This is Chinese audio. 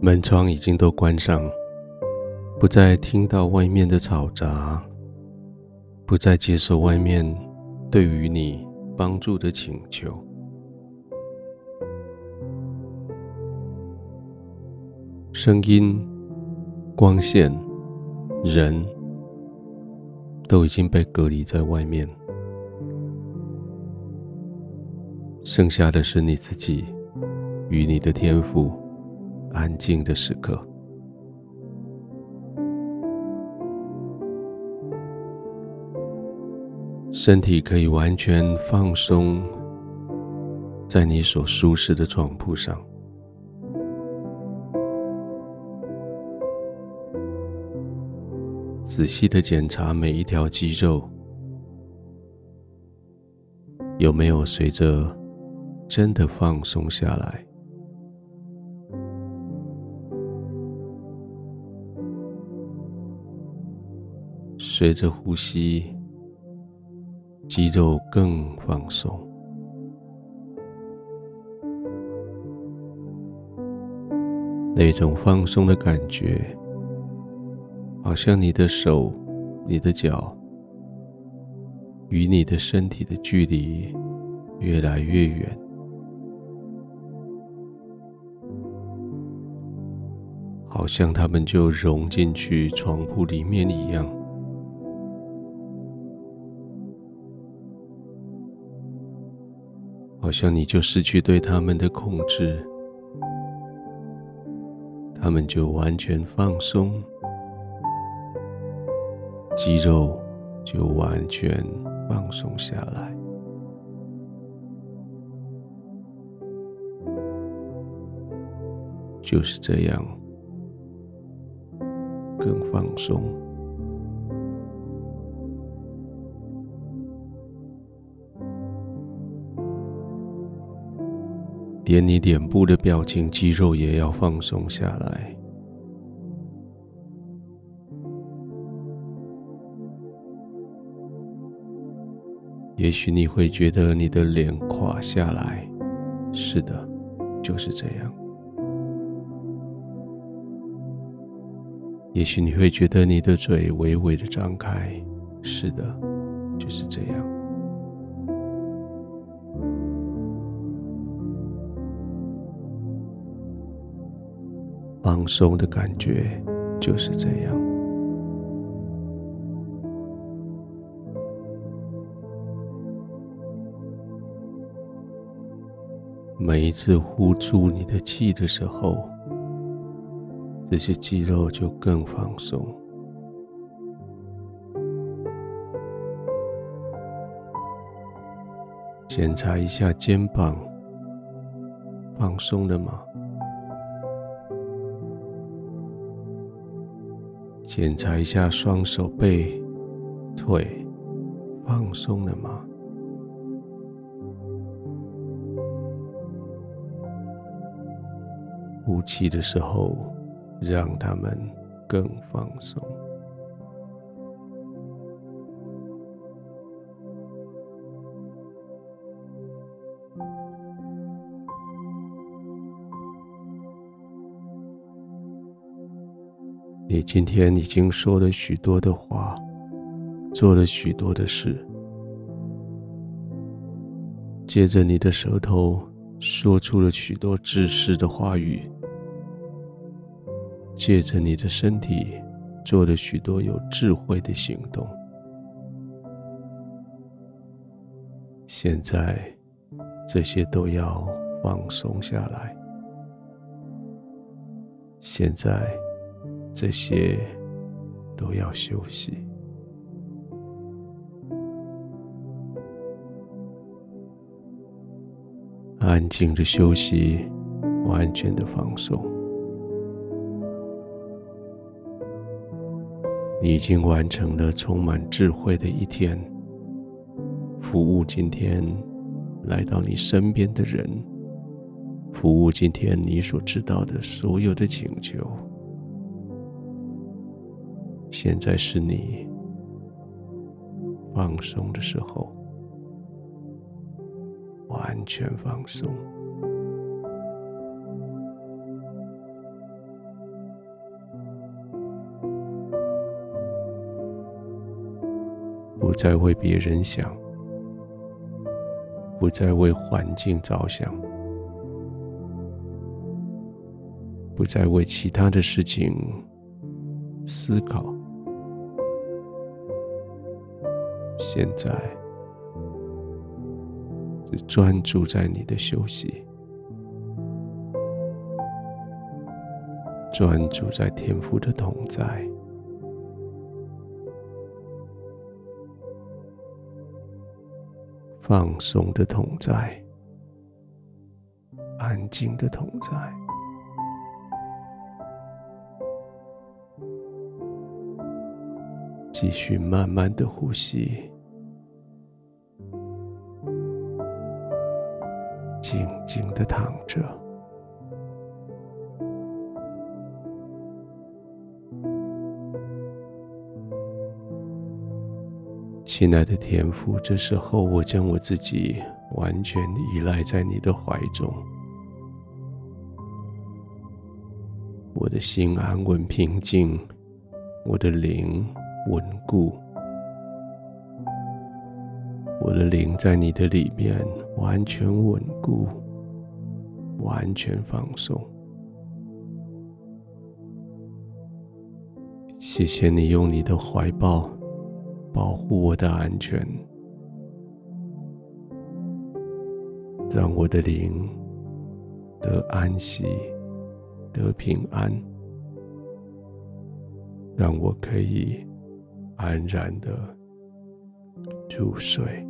门窗已经都关上，不再听到外面的嘈杂，不再接受外面对于你帮助的请求。声音、光线、人都已经被隔离在外面，剩下的是你自己与你的天赋安静的时刻。身体可以完全放松在你所舒适的床铺上。仔细的检查每一条肌肉，有没有随着真的放松下来？随着呼吸，肌肉更放松，那种放松的感觉。好像你的手、你的脚与你的身体的距离越来越远，好像他们就融进去床铺里面一样，好像你就失去对他们的控制，他们就完全放松。肌肉就完全放松下来，就是这样，更放松。连你脸部的表情肌肉也要放松下来。也许你会觉得你的脸垮下来，是的，就是这样。也许你会觉得你的嘴微微的张开，是的，就是这样。放松的感觉就是这样。每一次呼出你的气的时候，这些肌肉就更放松。检查一下肩膀，放松了吗？检查一下双手背、腿，放松了吗？呼气的时候，让他们更放松。你今天已经说了许多的话，做了许多的事，借着你的舌头说出了许多知识的话语。借着你的身体做了许多有智慧的行动，现在这些都要放松下来。现在这些都要休息，安静的休息，完全的放松。你已经完成了充满智慧的一天，服务今天来到你身边的人，服务今天你所知道的所有的请求。现在是你放松的时候完全放松。不再为别人想不再为环境着想不再为其他的事情思考。现在，只专注在你的休息，专注在天父的同在，放松的同在，安静的同在，继续慢慢的呼吸。静静的躺着，亲爱的天父，这时候我将我自己完全依赖在你的怀中，我的心安稳平静，我的灵稳固。我的灵在你的里面完全稳固，完全放松。谢谢你用你的怀抱保护我的安全，让我的灵得安息，得平安，让我可以安然的入睡。